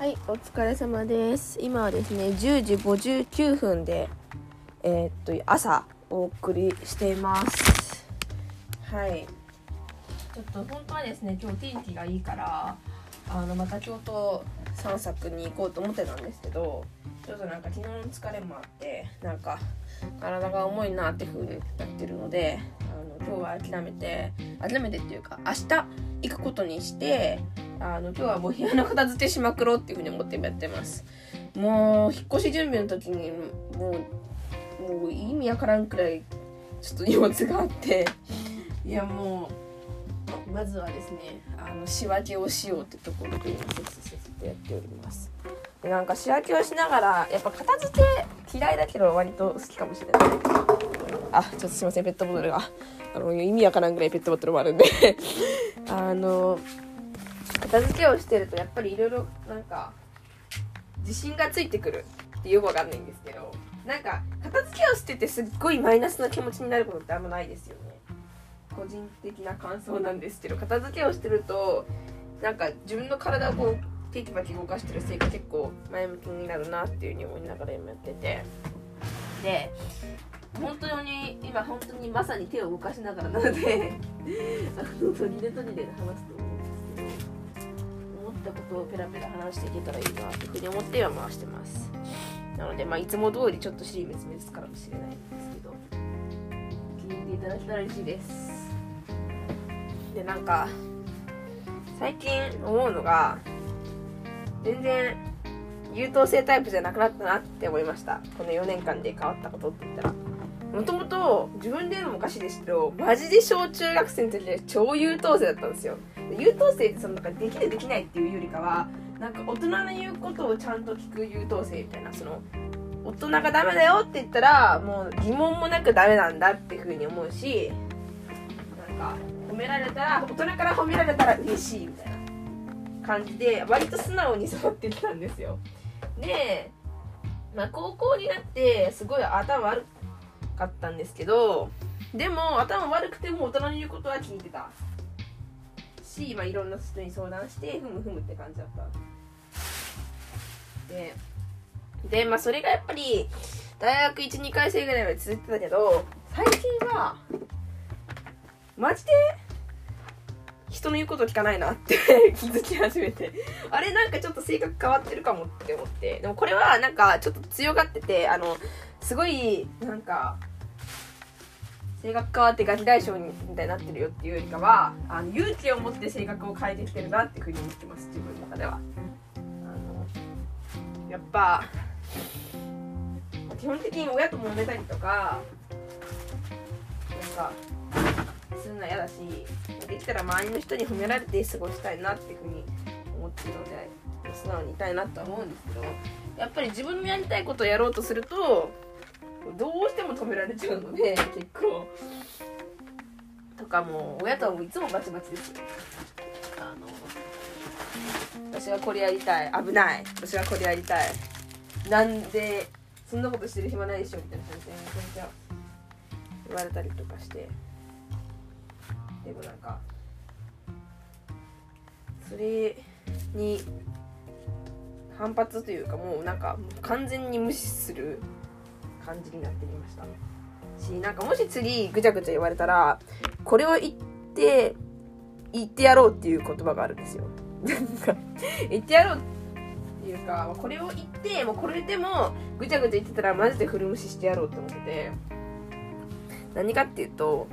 はい、お疲れ様です。今はですね、10時59分で、えーっと、朝、お送りしています。はい。ちょっと本当はですね、今日天気がいいから、あの、また京都散策に行こうと思ってたんですけど、ちょっとなんか昨日の疲れもあって、なんか、体が重いなって風になってるので、あの、今日は諦めて、諦めてっていうか、明日行くことにして、あの今日はもう部屋の片付けしまくろうっていうふうに思ってやってます。もう引っ越し準備の時にもうもう意味わからんくらいちょっと荷物があっていやもうまずはですねあの仕分けをしようってところで今せっせせっせとやっております。でなんか仕分けをしながらやっぱ片付け嫌いだけど割と好きかもしれない。あちょっとすいませんペットボトルが。あの意味わからんぐらいペットボトルもあるんで。あの片付けをしてるとやっぱりいろいろなんか自信がついてくるってよくわかんないんですけどなんか片付けをしててすっごいマイナスな気持ちになることってあんまないですよね。個人的な感想なんですけど片付けをしてるとなんか自分の体をこうテキパキ動かしてるせいか結構前向きになるなっていうふうに思いながら今やってて。で本当に今本当にまさに手を動かしながらなのであの途切れ途切れで話すと思うんですけど思ったことをペラペラ話していけたらいいなっていうふうに思って今回してます。なのでまあいつも通りちょっと尻滅裂かもしれないんですけど。聞いていただけたら嬉しいです。でなんか最近思うのが全然優等生タイプじゃなくなったなって思いました。この4年間で変わったことって言ったら。もともと自分で言うのもおかしいですけどマジで小中学生の時で超優等生だったんですよ。優等生ってそのなんかできるできないっていうよりかはなんか大人の言うことをちゃんと聞く優等生みたいなその大人がダメだよって言ったらもう疑問もなくダメなんだっていうふうに思うしなんか褒められたら大人から褒められたら嬉しいみたいな感じで割と素直に育ってきたんですよ。で、まあ、高校になってすごい頭悪くかったんですけどでも頭悪くても大人の言うことは聞いてた。し、まあ、いろんな人に相談してふむふむって感じだった。ででまあそれがやっぱり大学12回生ぐらいまで続いてたけど最近はマジで人の言うこと聞かないなって 気づき始めて。あれなんかちょっと性格変わってるかもって思って。でもこれはなんかちょっと強がっててあのすごいなんか性格変わってガキ大将みたいになってるよっていうよりかはあの勇気を持って性格を変えてきてるなっていうふうに思ってます自分の中では。あのやっぱ基本的に親と揉めたりとかなんかするのは嫌だしできたら周りの人に褒められて過ごしたいなっていうふうに思ってるので素直にいたいなとは思うんですけどやっぱり自分のやりたいことをやろうとするとどうしても止められちゃうので結構。とかもう親とはもういつもバチバチですあの私はこれやりたい。危ない。私はこれやりたい。なんでそんなことしてる暇ないでしょみたいな感じでめちゃめちゃ言われたりとかして。でもなんかそれに反発というかもうなんか完全に無視する感じになってきました。しなんかもし次ぐちゃぐちゃ言われたらこれを言って言ってやろうっていう言葉があるんですよ。言ってやろうっていうかこれを言ってもうこれでもぐちゃぐちゃ言ってたらマジで古無視してやろうって思ってて。何かっていうと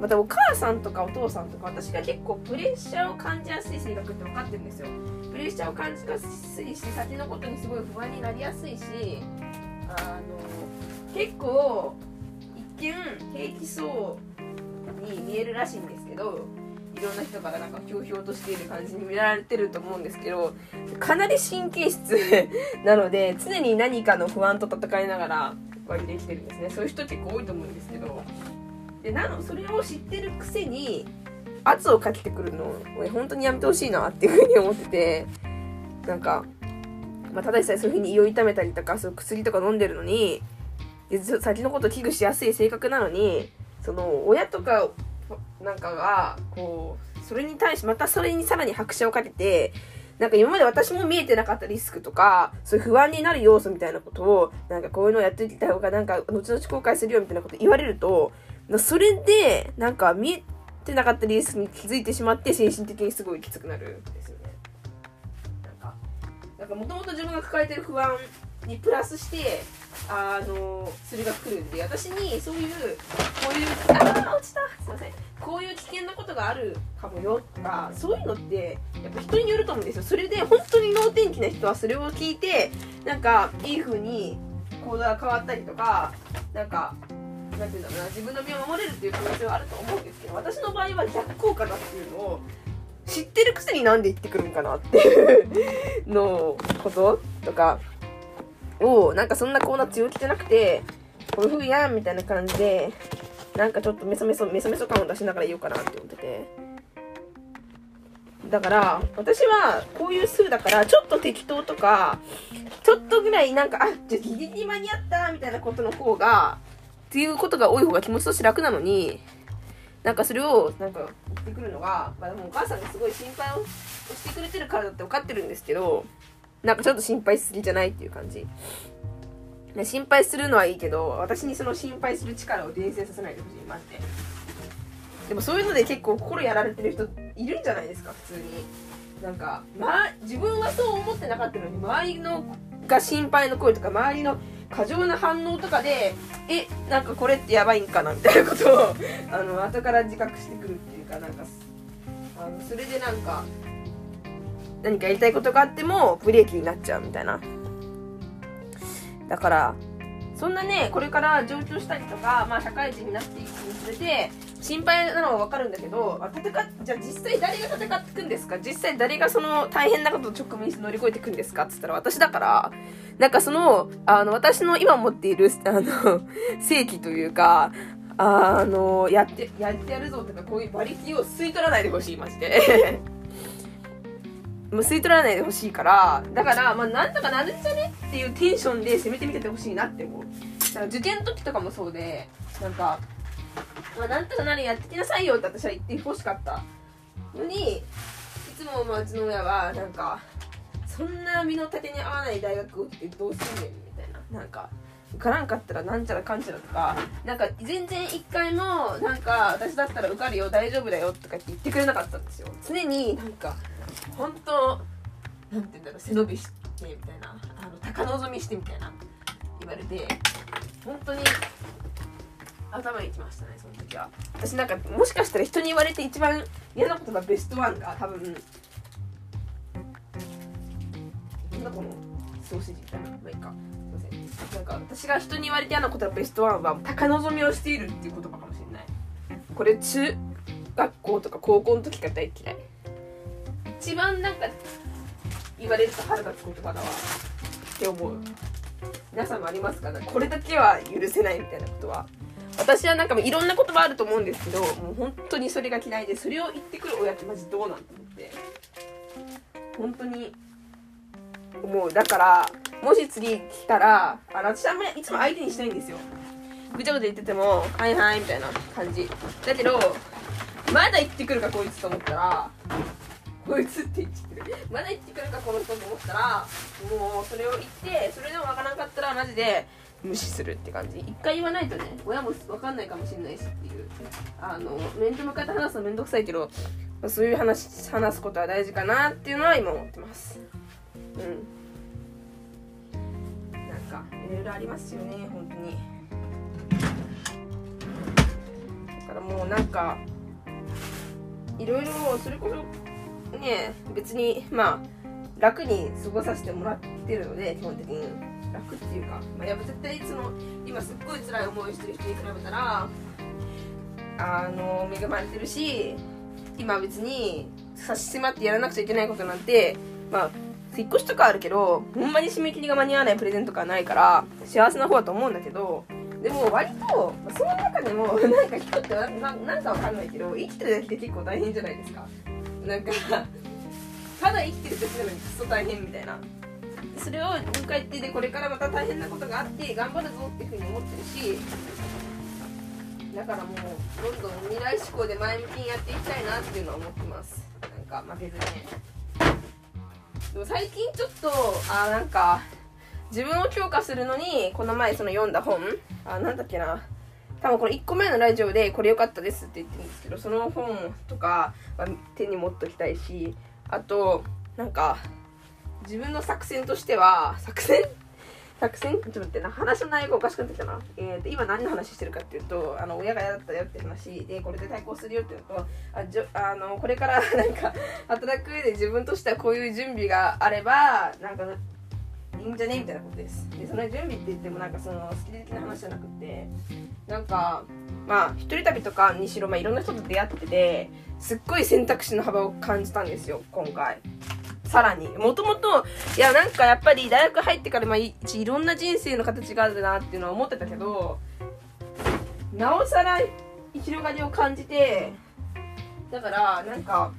またお母さんとかお父さんとか私が結構プレッシャーを感じやすい性格って分かってるんですよ。プレッシャーを感じやすいし先のことにすごい不安になりやすいし結構一見平気そうに見えるらしいんですけどいろんな人からなんかひょうひょうとしている感じに見られてると思うんですけどかなり神経質なので常に何かの不安と戦いながら割りできてるんですね。そういう人結構多いと思うんですけど。でなのそれを知ってるくせに圧をかけてくるのを本当にやめてほしいなっていうふうに思っててなんか、まあ、ただでさえそういうふうに胃を痛めたりとかそういう薬とか飲んでるのに先のこと危惧しやすい性格なのにその親とかなんかがこうそれに対しまたそれにさらに拍車をかけてなんか今まで私も見えてなかったリスクとか、そういう不安になる要素みたいなことを、なんかこういうのをやっていた方がなんか後々後悔するよみたいなこと言われると、それで、なんか見えてなかったリスクに気づいてしまって精神的にすごいきつくなるんですよね。なんか、なんかもともと自分が抱えてる不安にプラスして、あのそれが来るんで私にそういうこういうああ落ちたすいません。こういう危険なことがあるかもよとかそういうのってやっぱ人によると思うんですよ。それで本当に能天気な人はそれを聞いてなんかいい風に行動が変わったりとかなんかなんていうんだろうな自分の身を守れるっていう可能性はあると思うんですけど私の場合は逆効果だっていうのを知ってるくせになんで言ってくるんかなっていうのこととかを、なんかそんなコーナー強気じゃなくて、こういう風やんみたいな感じで、なんかちょっとメソメソ、メソメソ感を出しながら言おうかなって思ってて。だから、私はこういう数だから、ちょっと適当とか、ちょっとぐらいなんか、あ、じゃギリギリ間に合ったみたいなことの方が、っていうことが多い方が気持ちとして楽なのに、なんかそれを、なんか言ってくるのが、まあ、でもお母さんがすごい心配をしてくれてるからだって分かってるんですけど、なんかちょっと心配しすぎじゃないっていう感じ。心配するのはいいけど、私にその心配する力を伝染させないでほしい、マジで。でもそういうので結構心やられてる人いるんじゃないですか、普通に。なんか、まあ、自分はそう思ってなかったのに、周りのが心配の声とか、周りの過剰な反応とかで、え、なんかこれってやばいんかなみたいなことを、あの、後から自覚してくるっていうか、なんか、あの、それでなんか、何かやりたいことがあってもブレーキになっちゃうみたいな。だから、そんなね、これから上京したりとか、まあ社会人になっていくにつれて、心配なのはわかるんだけど、戦、じゃあ実際誰が戦ってくんですか？実際誰がその大変なことを直面して乗り越えてくんですか？って言ったら私だから、なんかその、あの、私の今持っている、あの、正規というか、あの、やって、やってやるぞとか、こういう馬力を吸い取らないでほしい、マジで。もう吸い取らないでほしいから、だから、まあ、なんとかなるんじゃねっていうテンションで攻めてみててほしいなって思う。だか受験の時とかもそうで、なんか、まあ、なんとかなるやってきなさいよって私は言ってほしかったのに、いつもまあうちの親は、なんか、そんな身の丈に合わない大学をってどうすんねんみたいな。なんか、受からんかったらなんちゃらかんちゃらとか、なんか全然一回も、なんか私だったら受かるよ、大丈夫だよとかって言ってくれなかったんですよ。常になんか、本当なんて言うんだろう背伸びしてみたいなあの高望みしてみたいな言われて本当に頭にきましたねその時は。私なんかもしかしたら人に言われて一番嫌なことがベストワンが多分なんだこのソーセージみたいな。まあいいか。すいません。なんか私が人に言われて嫌なことがベストワンは高望みをしているっていう言葉かもしれない。これ中学校とか高校の時が大嫌い。一番なんか言われると腹立つ言葉だわ。って思う。皆さんもありますか？ねこれだけは許せないみたいなことは。私はなんかいろんな言葉あると思うんですけどもう本当にそれが嫌いでそれを言ってくる親ってマジどうなんと思って。本当に思う。だからもし次来たらあの私あんまりいつも相手にしないんですよ。ぐちゃぐちゃ言ってても「はいはい」みたいな感じ。だけどまだ言ってくるかこいつと思ったらこいつって言ってる。まだ言ってくるかこの人と思ったらもうそれを言ってそれでもわからんかったらマジで無視するって感じ。一回言わないとね親も分かんないかもしれないしっていう。あの面と向かって話すのめんどくさいけどそういう話話すことは大事かなっていうのは今思ってます。うん。なんかいろいろありますよね本当に。だからもうなんかいろいろそれこそね別にまあ楽に過ごさせてもらってるので基本的に。楽っていうか、まあ、やっぱ絶対その今すっごい辛い思いしてる人に比べたらあの恵まれてるし今別に差し迫ってやらなくちゃいけないことなんてまあ引っ越しとかあるけどほんまに締め切りが間に合わないプレゼントがないから幸せな方だと思うんだけどでも割とその中でも なんか人ってなんかわかんないけど生きてるだけで結構大変じゃないですか。なんかただ生きてる時なのにくそ大変みたいな。それを迎えてでこれからまた大変なことがあって頑張るぞっていうふうに思ってるしだからもうどんどん未来志向で前向きにやっていきたいなっていうのは思ってます。なんか負けずにね。でも最近ちょっとあなんか自分を強化するのにこの前その読んだ本あなんだっけな。多分これ1個目のラジオでこれ良かったですって言ってるんですけどその本とかは手に持っときたいしあとなんか自分の作戦としては作戦？作戦？ちょっと待ってな話の内容がおかしくなってきたな、えーと、今何の話してるかっていうとあの親が嫌だったよって話。でこれで対抗するよっていうのとあじょあのこれからなんか働く上で自分としてはこういう準備があればなんかいいんじゃね？みたいなことです。でその準備って言ってもなんかその好き的な話じゃなくてなんかまあ一人旅とかにしろ、まあ、いろんな人と出会っててすっごい選択肢の幅を感じたんですよ今回。さらに。もともといやなんかやっぱり大学入ってから、まあ、いいろんな人生の形があるなっていうのは思ってたけどなおさら広がりを感じてだからなんか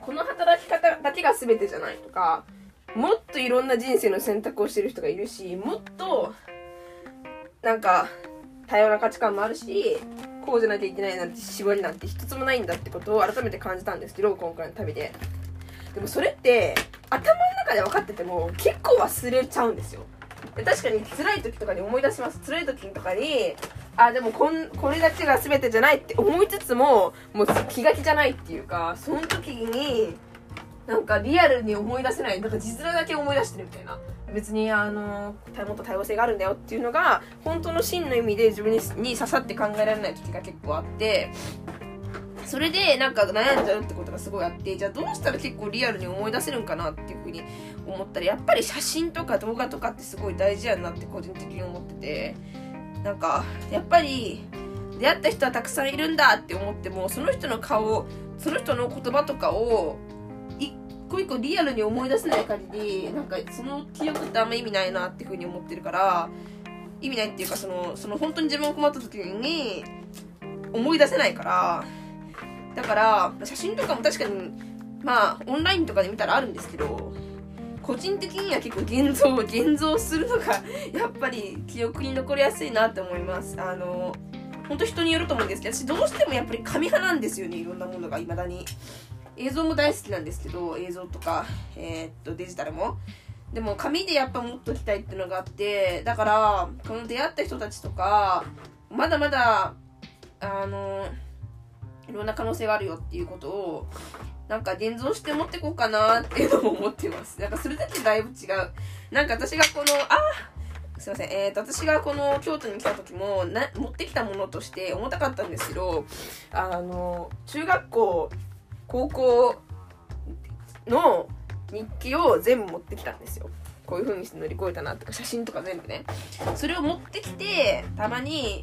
この働き方だけが全てじゃないとかもっといろんな人生の選択をしてる人がいるしもっとなんか多様な価値観もあるしこうじゃなきゃいけないなんて絞りなんて一つもないんだってことを改めて感じたんですけど今回の旅で。でもそれって頭の中で分かってても結構忘れちゃうんですよ。確かに辛い時とかに思い出します。辛い時とかにあでもこんこれだけが全てじゃないって思いつつももう気が気じゃないっていうかその時になんかリアルに思い出せないなんか字面だけ思い出してるみたいな。別にあのもっと多様性があるんだよっていうのが本当の真の意味で自分に刺さって考えられない時が結構あってそれでなんか悩んじゃうってことがすごいあってじゃあどうしたら結構リアルに思い出せるんかなっていうふうに思ったらやっぱり写真とか動画とかってすごい大事やなって個人的に思っててなんかやっぱり出会った人はたくさんいるんだって思ってもその人の顔その人の言葉とかを個一個リアルに思い出せない限りなんかその記憶ってあんま意味ないなっていうふうに思ってるから意味ないっていうかそのその本当に自分が困った時に思い出せないからだから写真とかも確かにまあオンラインとかで見たらあるんですけど個人的には結構現像現像するのがやっぱり記憶に残りやすいなって思います。あの本当人によると思うんですけど私どうしてもやっぱり紙派なんですよねいろんなものが未だに。映像も大好きなんですけど映像とか、えー、っとデジタルも。でも紙でやっぱ持っときたいっていうのがあってだからこの出会った人たちとかまだまだあのいろんな可能性があるよっていうことをなんか現像して持ってこうかなっていうのも思ってます。なんかそれだけだいぶ違う。なんか私がこのあすいません。えーと、私がこの京都に来た時もな、持ってきたものとして重たかったんですけど、あの、中学校高校の日記を全部持ってきたんですよ。こういう風にして乗り越えたなとか写真とか全部ね。それを持ってきて、たまに、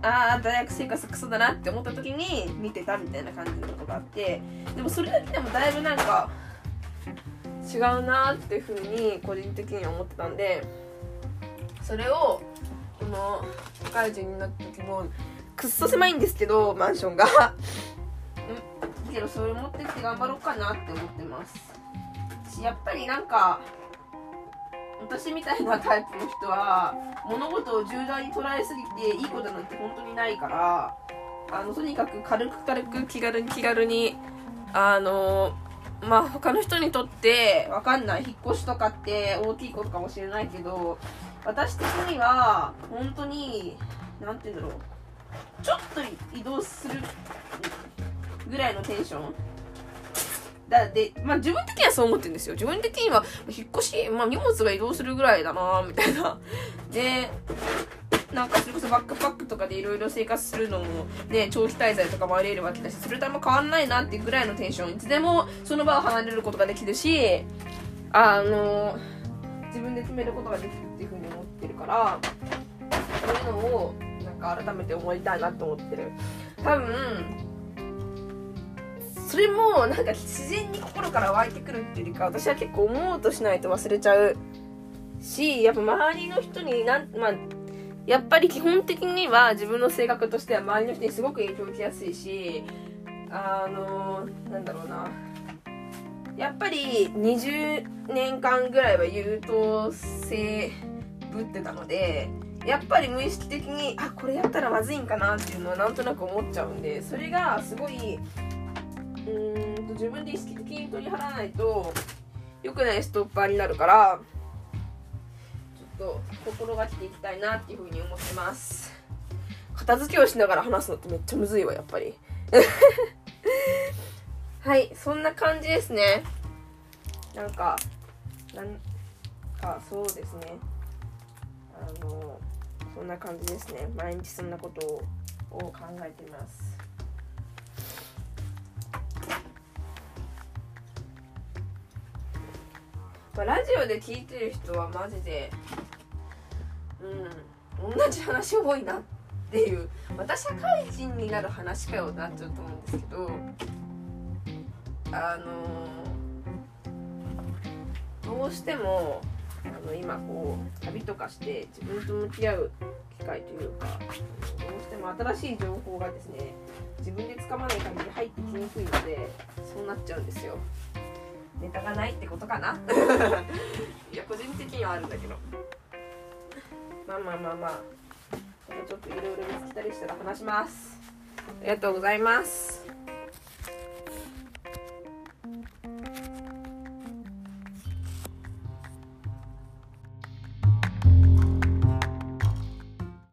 ああ、大学生活クソだなって思った時に見てたみたいな感じのことがあって、でもそれだけでもだいぶなんか違うなっていう風に個人的には思ってたんで、それを、この社会人になった時も、くっそ狭いんですけど、マンションが。けどそれ持ってって頑張ろうかなって思ってます。しやっぱりなんか私みたいなタイプの人は物事を重大に捉えすぎていいことなんて本当にないからあのとにかく軽く軽く気軽に気軽にあのまあ他の人にとってわかんない引っ越しとかって大きいことかもしれないけど私的には本当に何て言うんだろう。ちょっと移動するぐらいのテンション？だで、まあ自分的にはそう思ってるんですよ。自分的には、引っ越し、まあ荷物が移動するぐらいだなみたいな。で、なんかそれこそバックパックとかでいろいろ生活するのもね、長期滞在とかもあり得るわけだし、それとあんま変わんないなっていうぐらいのテンション。いつでもその場を離れることができるし、あの、自分で決めることができるっていうふうに思ってるから、そういうのをなんか改めて思いたいなと思ってる。多分、れもなんか自然に心から湧いてくるっていうか私は結構思うとしないと忘れちゃうしやっぱ周りの人になんまあやっぱり基本的には自分の性格としては周りの人にすごく影響を受けやすいしあのなんだろうな。やっぱり20年間ぐらいは優等生ぶってたのでやっぱり無意識的にあこれやったらまずいんかなっていうのはなんとなく思っちゃうんでそれがすごいうんと自分で意識的に取り払わないと良くないストッパーになるからちょっと心がけていきたいなっていうふうに思ってます。片付けをしながら話すのってめっちゃむずいわやっぱり。はいそんな感じですね。なんかなんかそうですね。あのそんな感じですね。毎日そんなことを考えています。まあ、ラジオで聞いてる人はマジでうん同じ話多いなっていうまた社会人になる話かよなっちゃうと思うんですけどあのどうしてもあの今こう旅とかして自分と向き合う機会というかどうしても新しい情報がですね自分でつかまない限り入ってきにくいのでそうなっちゃうんですよ。ネタがないってことかな？いや個人的にはあるんだけど。まあまあまあまあ。ちょっといろいろ見つけたりしたら話します。ありがとうございます。